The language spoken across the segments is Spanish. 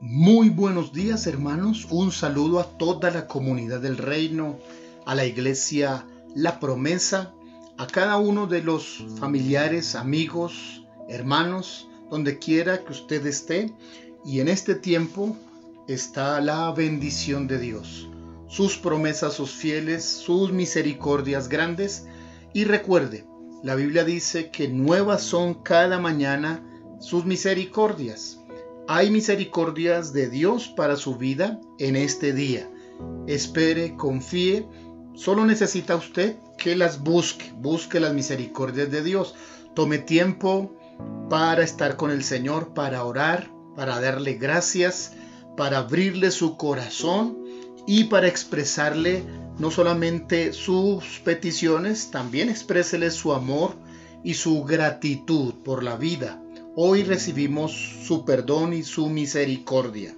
Muy buenos días hermanos, un saludo a toda la comunidad del reino, a la iglesia La Promesa, a cada uno de los familiares, amigos, hermanos, donde quiera que usted esté. Y en este tiempo está la bendición de Dios, sus promesas, sus fieles, sus misericordias grandes. Y recuerde, la Biblia dice que nuevas son cada mañana sus misericordias. Hay misericordias de Dios para su vida en este día. Espere, confíe. Solo necesita usted que las busque. Busque las misericordias de Dios. Tome tiempo para estar con el Señor, para orar, para darle gracias, para abrirle su corazón y para expresarle no solamente sus peticiones, también exprésele su amor y su gratitud por la vida hoy recibimos su perdón y su misericordia.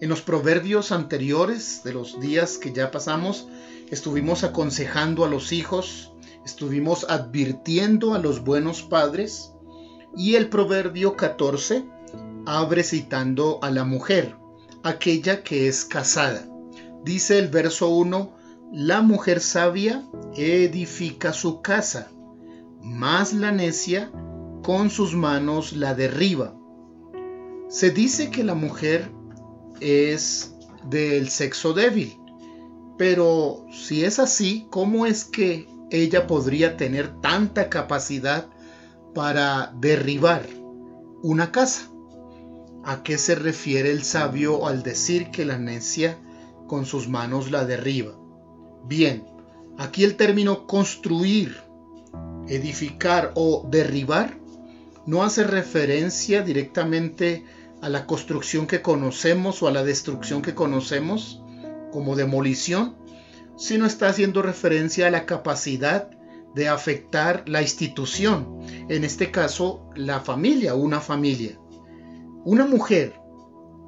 En los proverbios anteriores de los días que ya pasamos, estuvimos aconsejando a los hijos, estuvimos advirtiendo a los buenos padres y el proverbio 14 abre citando a la mujer, aquella que es casada. Dice el verso 1, la mujer sabia edifica su casa, mas la necia con sus manos la derriba. Se dice que la mujer es del sexo débil, pero si es así, ¿cómo es que ella podría tener tanta capacidad para derribar una casa? ¿A qué se refiere el sabio al decir que la necia con sus manos la derriba? Bien, aquí el término construir, edificar o derribar no hace referencia directamente a la construcción que conocemos o a la destrucción que conocemos como demolición, sino está haciendo referencia a la capacidad de afectar la institución, en este caso la familia, una familia. Una mujer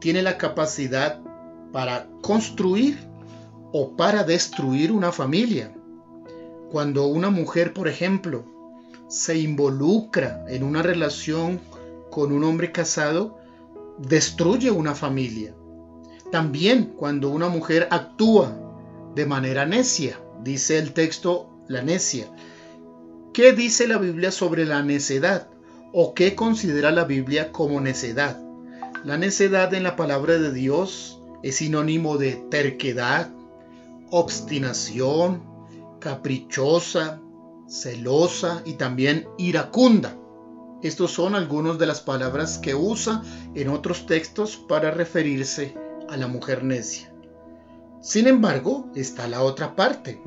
tiene la capacidad para construir o para destruir una familia. Cuando una mujer, por ejemplo, se involucra en una relación con un hombre casado, destruye una familia. También cuando una mujer actúa de manera necia, dice el texto la necia. ¿Qué dice la Biblia sobre la necedad? ¿O qué considera la Biblia como necedad? La necedad en la palabra de Dios es sinónimo de terquedad, obstinación, caprichosa, celosa y también iracunda. Estos son algunas de las palabras que usa en otros textos para referirse a la mujer necia. Sin embargo, está la otra parte.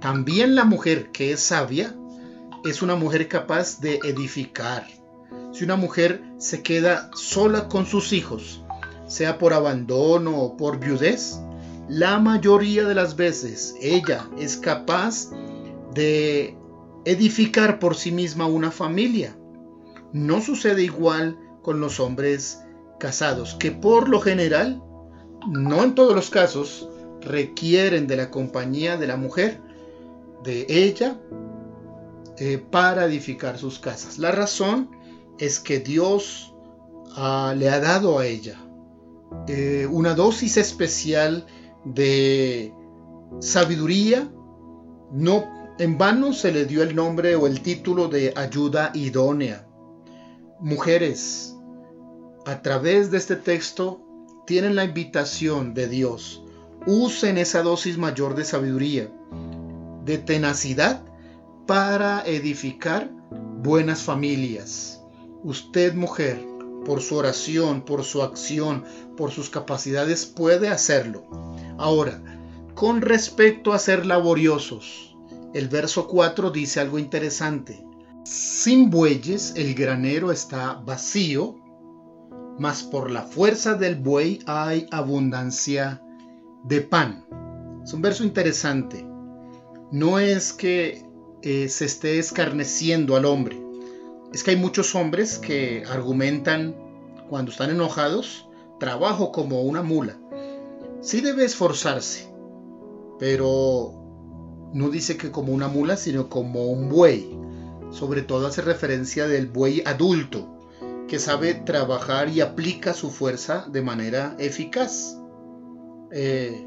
También la mujer que es sabia es una mujer capaz de edificar. Si una mujer se queda sola con sus hijos, sea por abandono o por viudez, la mayoría de las veces ella es capaz de edificar por sí misma una familia. No sucede igual con los hombres casados, que por lo general, no en todos los casos, requieren de la compañía de la mujer, de ella, eh, para edificar sus casas. La razón es que Dios ah, le ha dado a ella eh, una dosis especial de sabiduría, no en vano se le dio el nombre o el título de ayuda idónea. Mujeres, a través de este texto tienen la invitación de Dios. Usen esa dosis mayor de sabiduría, de tenacidad para edificar buenas familias. Usted, mujer, por su oración, por su acción, por sus capacidades, puede hacerlo. Ahora, con respecto a ser laboriosos, el verso 4 dice algo interesante. Sin bueyes el granero está vacío, mas por la fuerza del buey hay abundancia de pan. Es un verso interesante. No es que eh, se esté escarneciendo al hombre. Es que hay muchos hombres que argumentan cuando están enojados, trabajo como una mula. Sí debe esforzarse, pero no dice que como una mula, sino como un buey. Sobre todo hace referencia del buey adulto, que sabe trabajar y aplica su fuerza de manera eficaz. Eh,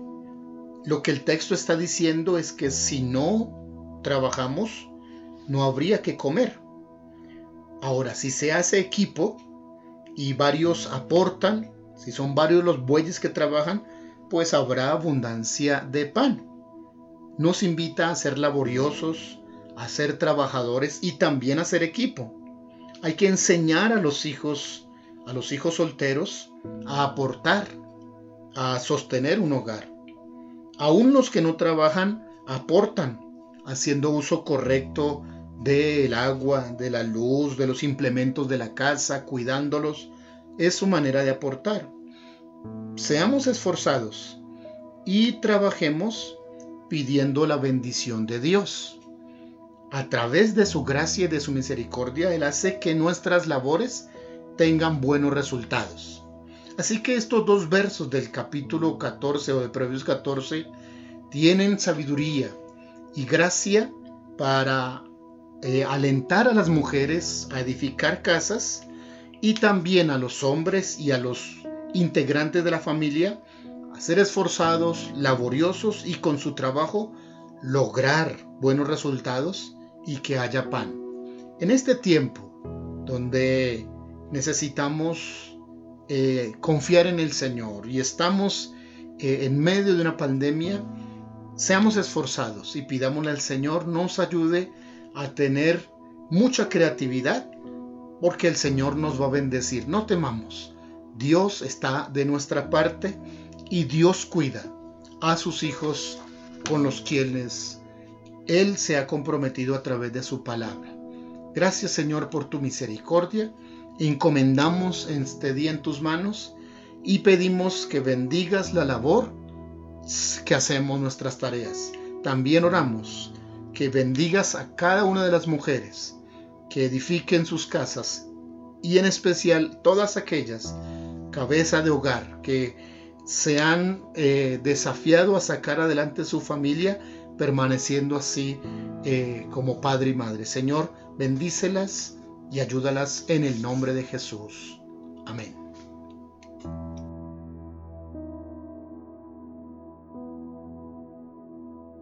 lo que el texto está diciendo es que si no trabajamos, no habría que comer. Ahora, si se hace equipo y varios aportan, si son varios los bueyes que trabajan, pues habrá abundancia de pan. Nos invita a ser laboriosos, a ser trabajadores y también a ser equipo. Hay que enseñar a los hijos, a los hijos solteros, a aportar, a sostener un hogar. Aún los que no trabajan aportan, haciendo uso correcto del agua, de la luz, de los implementos de la casa, cuidándolos. Es su manera de aportar. Seamos esforzados y trabajemos pidiendo la bendición de Dios a través de su gracia y de su misericordia, Él hace que nuestras labores tengan buenos resultados. Así que estos dos versos del capítulo 14 o de Proverbios 14 tienen sabiduría y gracia para eh, alentar a las mujeres a edificar casas y también a los hombres y a los integrantes de la familia a ser esforzados, laboriosos y con su trabajo lograr buenos resultados y que haya pan. En este tiempo donde necesitamos eh, confiar en el Señor y estamos eh, en medio de una pandemia, seamos esforzados y pidámosle al Señor nos ayude a tener mucha creatividad porque el Señor nos va a bendecir. No temamos. Dios está de nuestra parte y Dios cuida a sus hijos con los quienes él se ha comprometido a través de su palabra. Gracias Señor por tu misericordia. Encomendamos este día en tus manos y pedimos que bendigas la labor que hacemos nuestras tareas. También oramos que bendigas a cada una de las mujeres que edifiquen sus casas y en especial todas aquellas cabeza de hogar que se han eh, desafiado a sacar adelante su familia permaneciendo así eh, como padre y madre. Señor, bendícelas y ayúdalas en el nombre de Jesús. Amén.